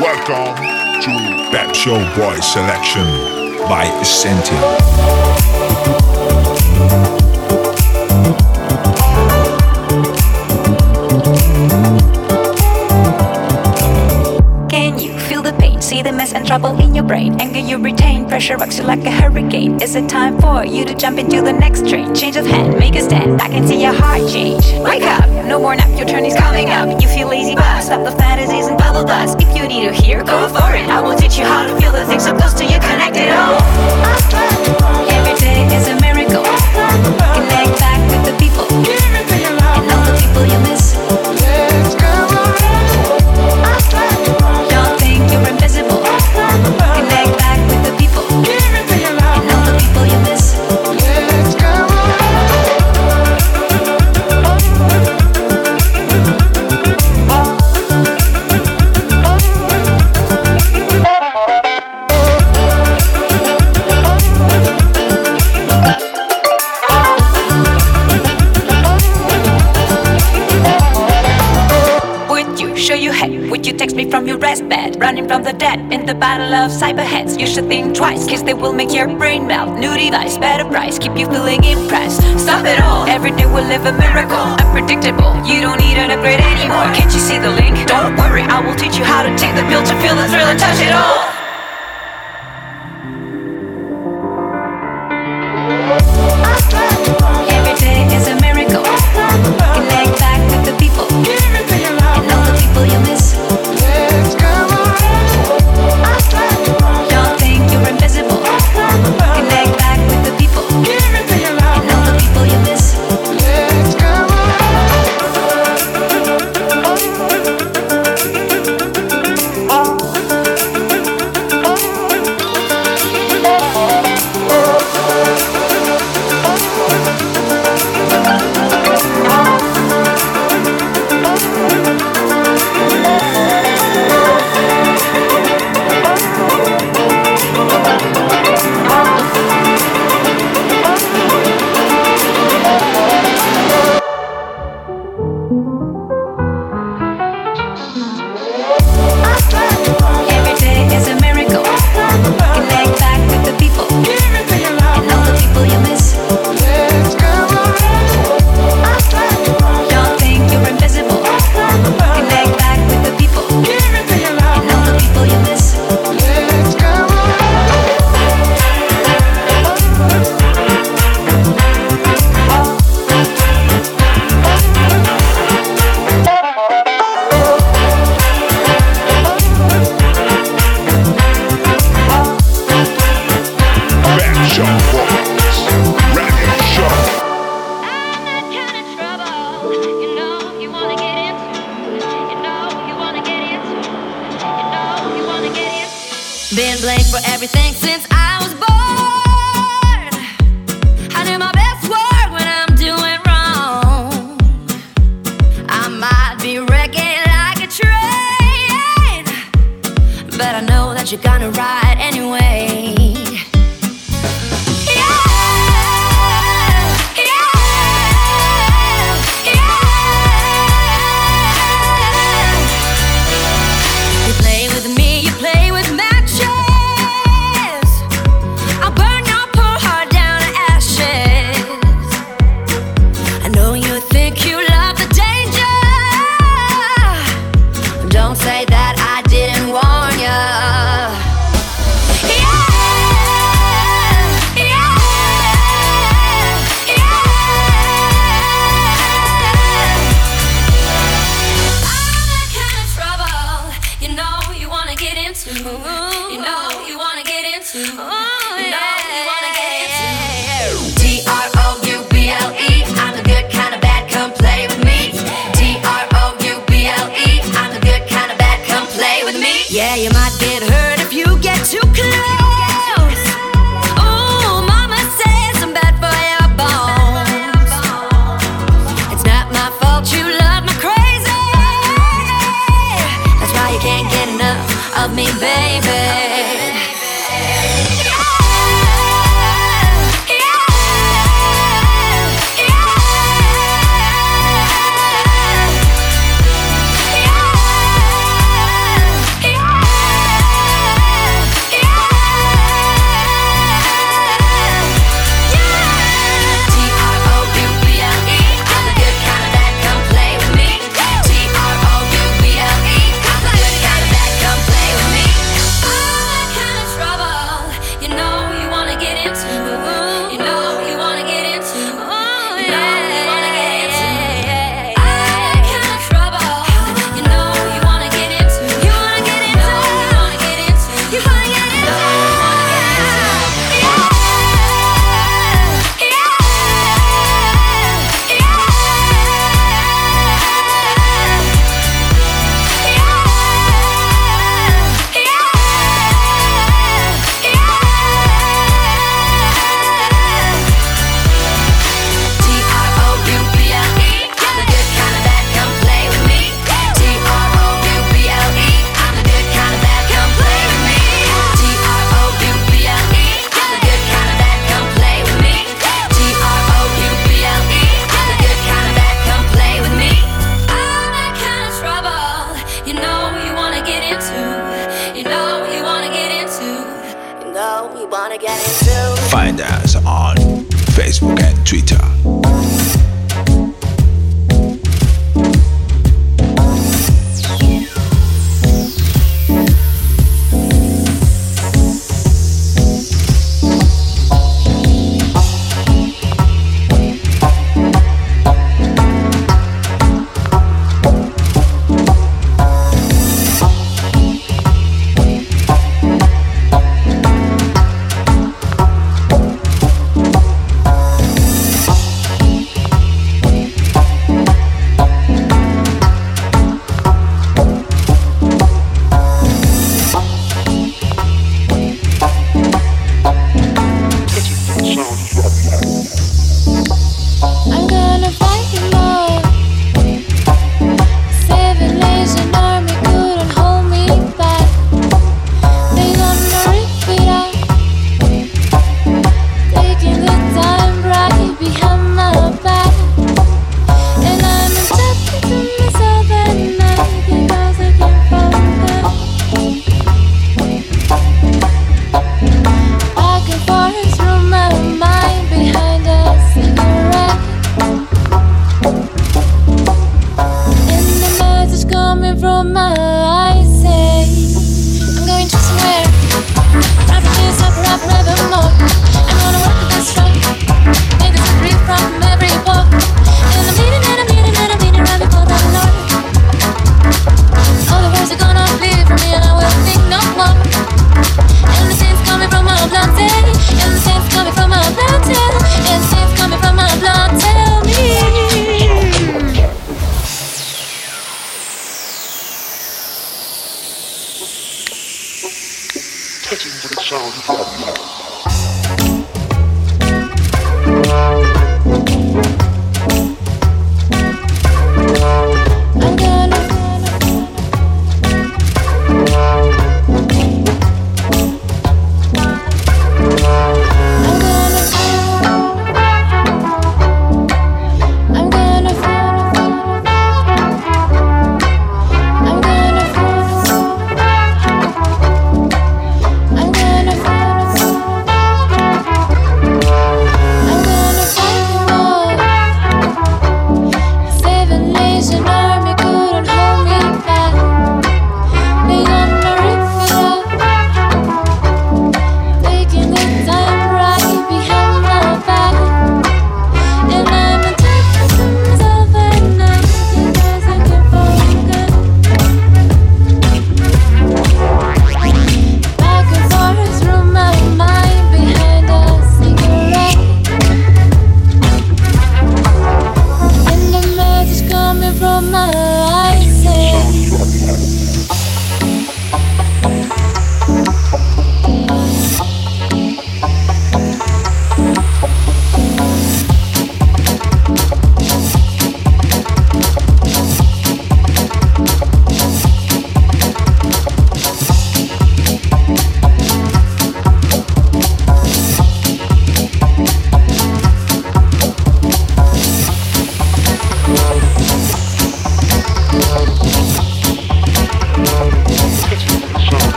Welcome to Pep Show Boy Selection by Essential. Trouble in your brain. Anger you retain, pressure rocks you like a hurricane. Is it time for you to jump into the next train? Change of hand, make a stand. I can see your heart change. Wake up, no more nap, your turn is coming up. You feel lazy, but stop the fantasies and bubble dust. If you need to hear, go for it. I will teach you how to feel the things so close to you, connected all. Every day is a miracle. Connect the dead in the battle of cyberheads. You should think twice, cause they will make your brain melt. New device, better price, keep you feeling impressed. Stop it all. Every day we'll live a miracle. Unpredictable. You don't need an upgrade anymore. Can't you see the link? Don't worry, I will teach you how to take the pill to feel the thrill and touch it all.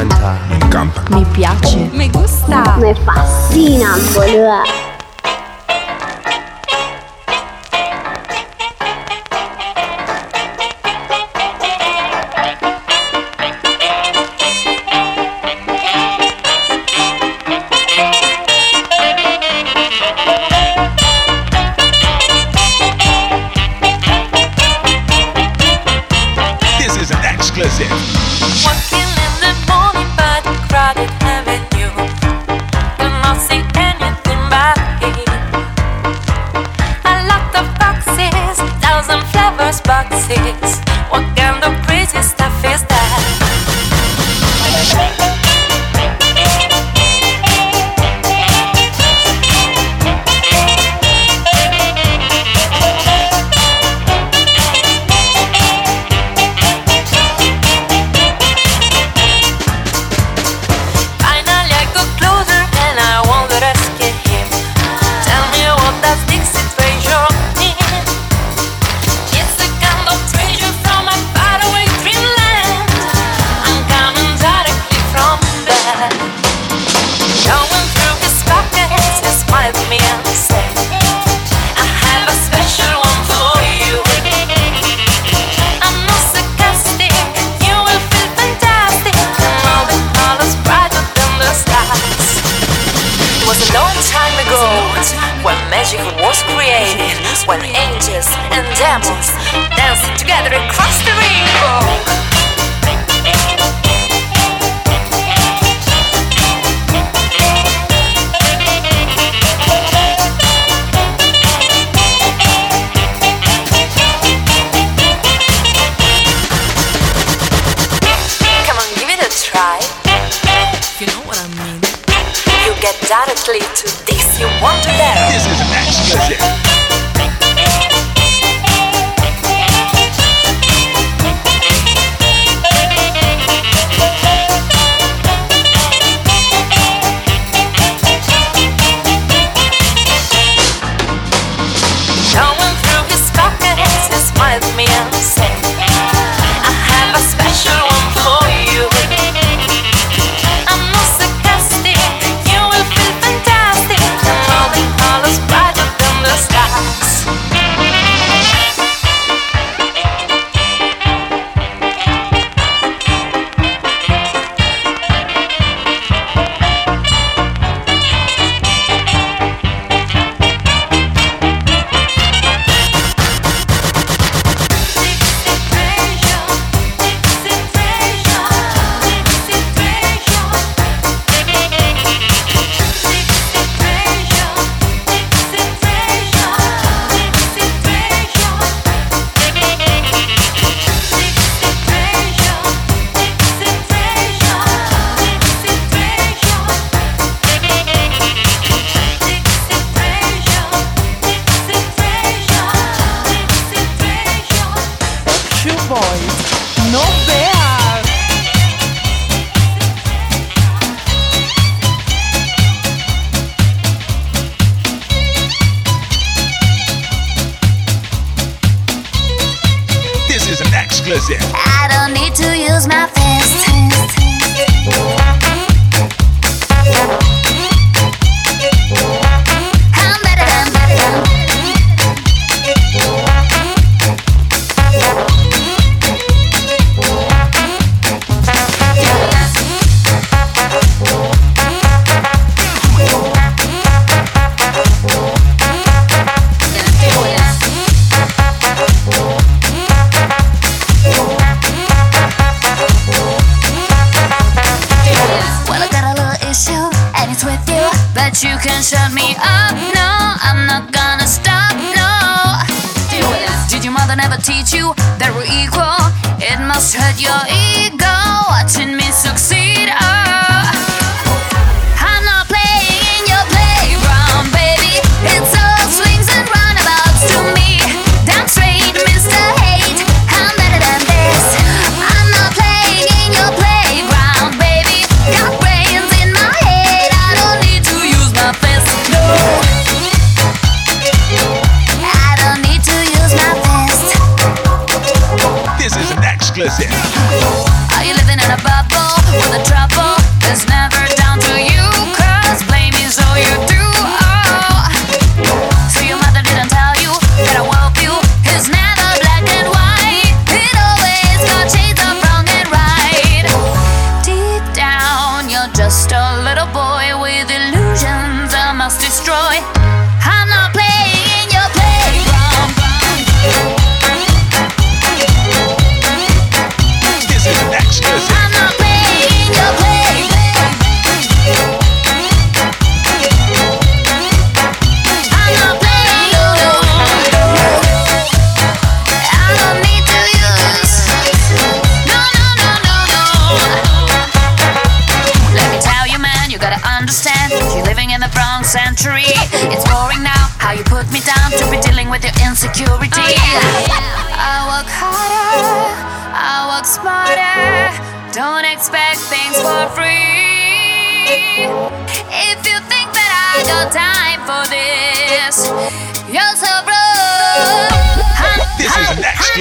encanta, mi piace, mi gusta, mi fascina, boludo.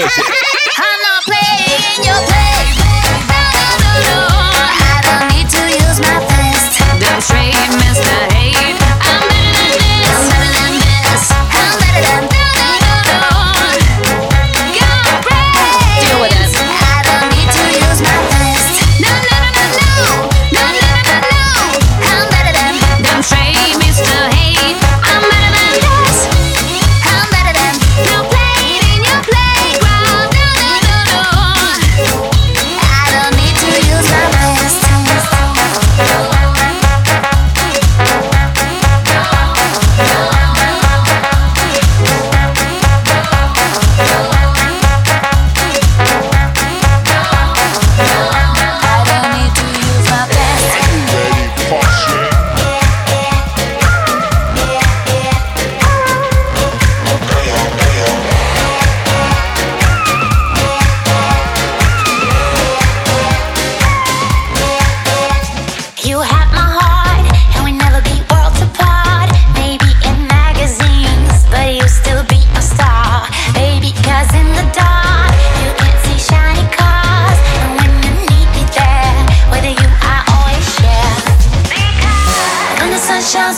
explicit.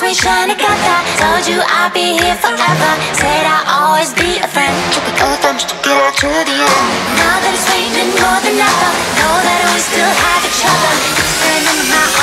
me shine together. Told you I'd be here forever. Said I'd always be a friend. Tripping all thumbs together to get us to the end. Now that it's raining more than ever Know that we still have each other. Friend in my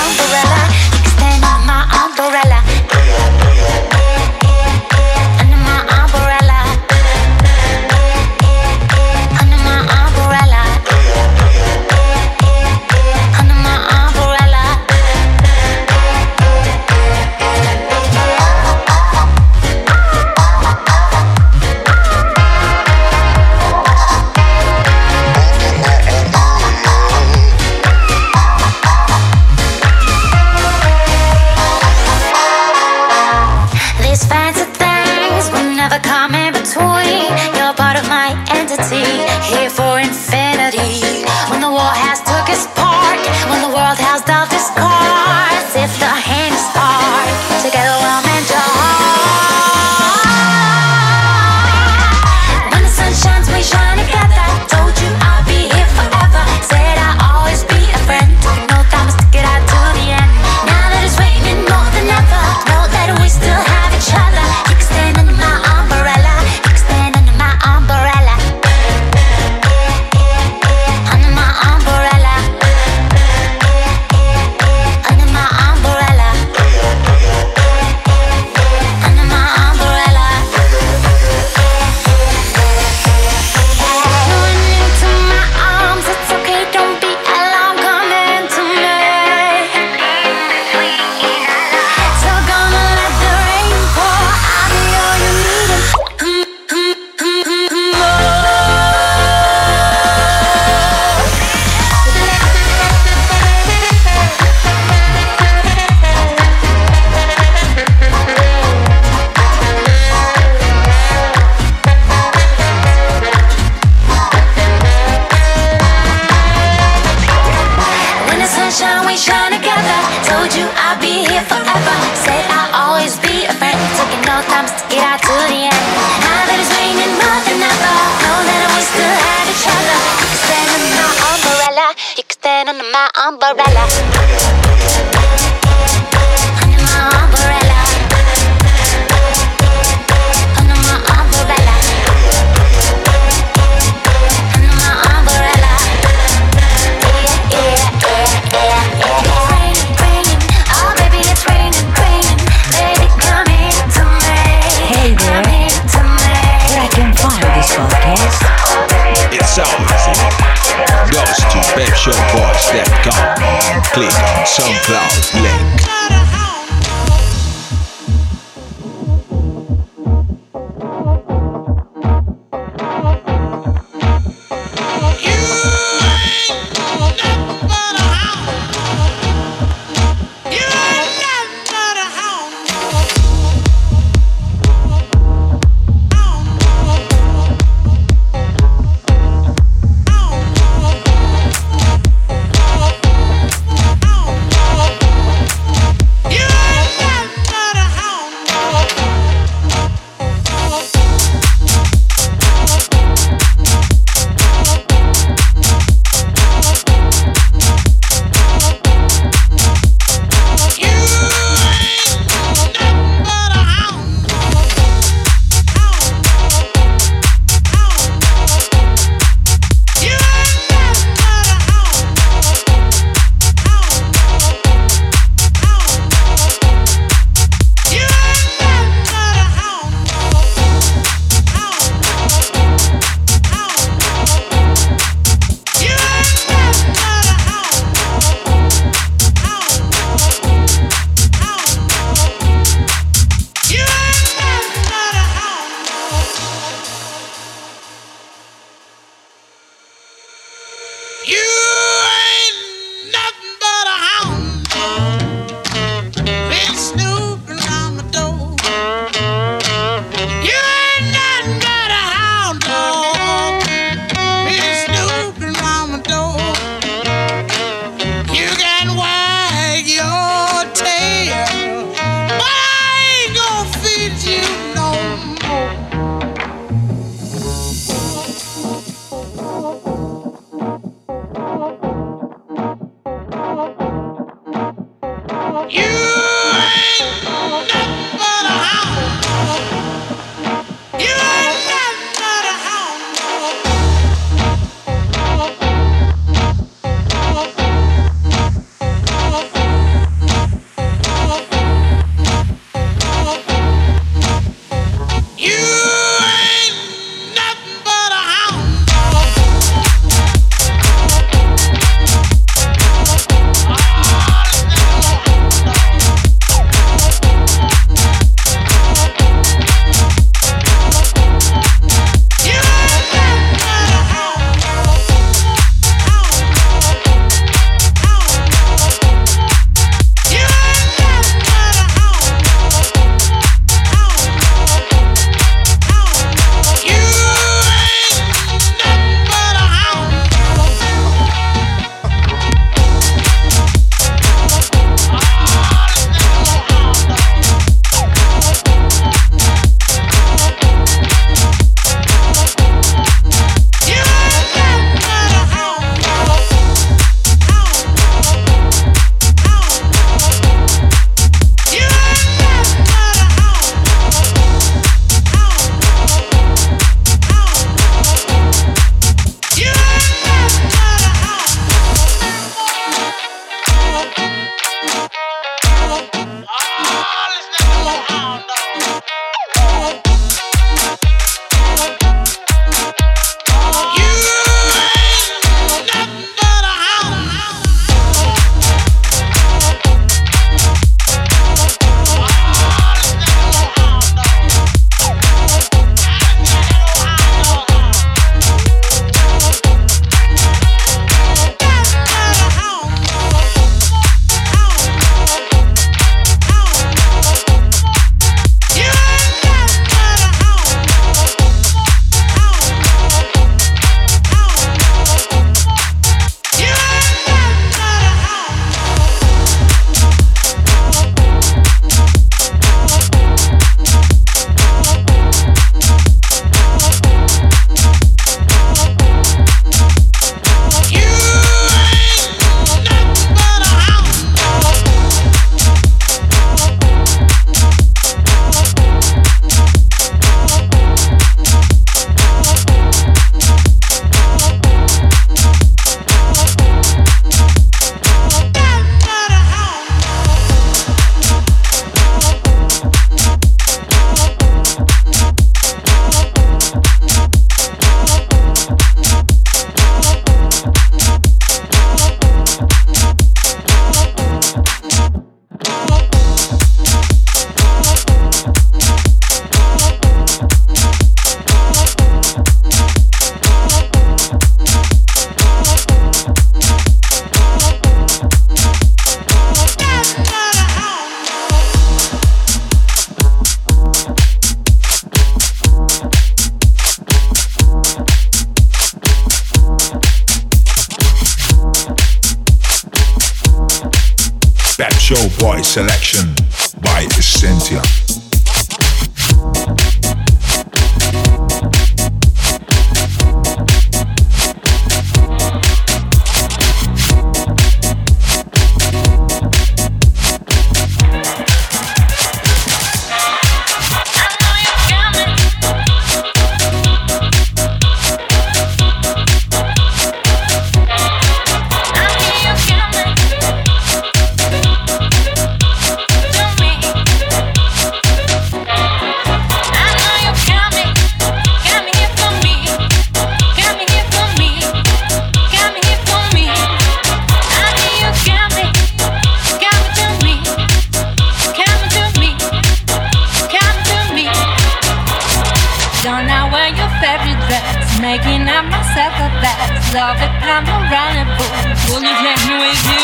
every dress, making up myself a best. Love I'm a running boom. Will you take me with you?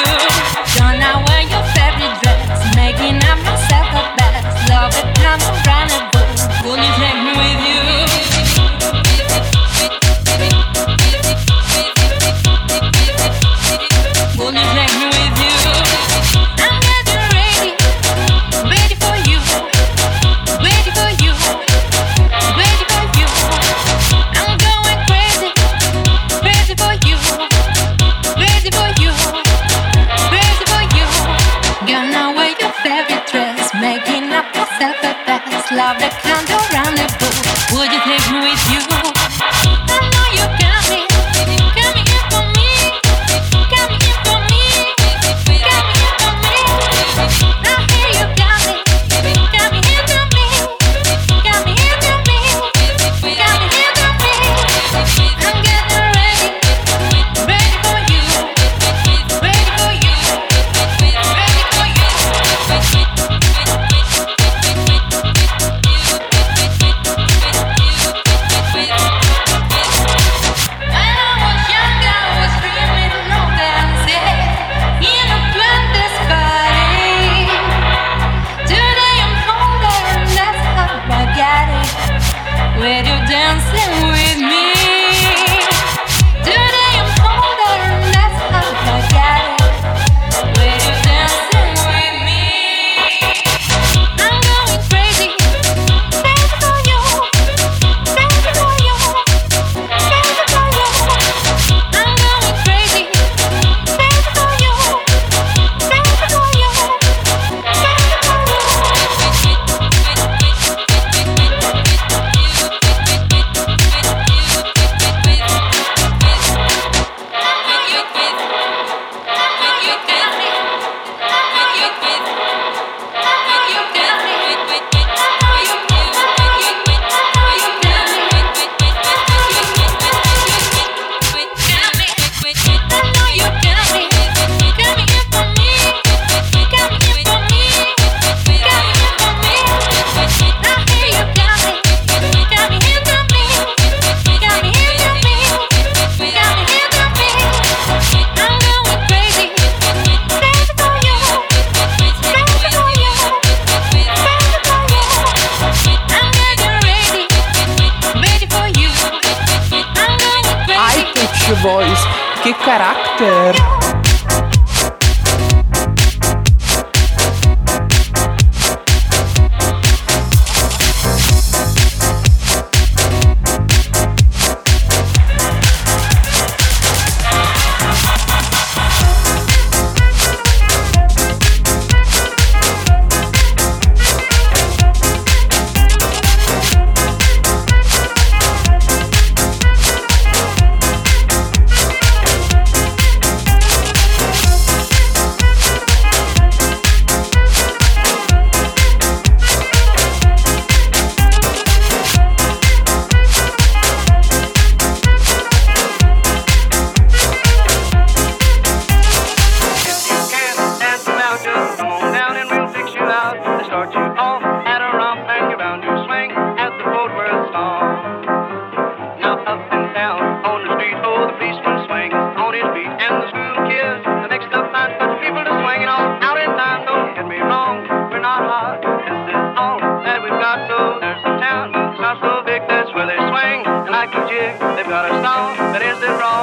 Don't I wear your favorite dress, making up myself a best. Love I'm a running boom. Will you take me with you? They've got a sound that is their wrong.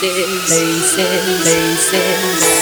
Places, places, places.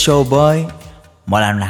Pet Show Boy, mola harta.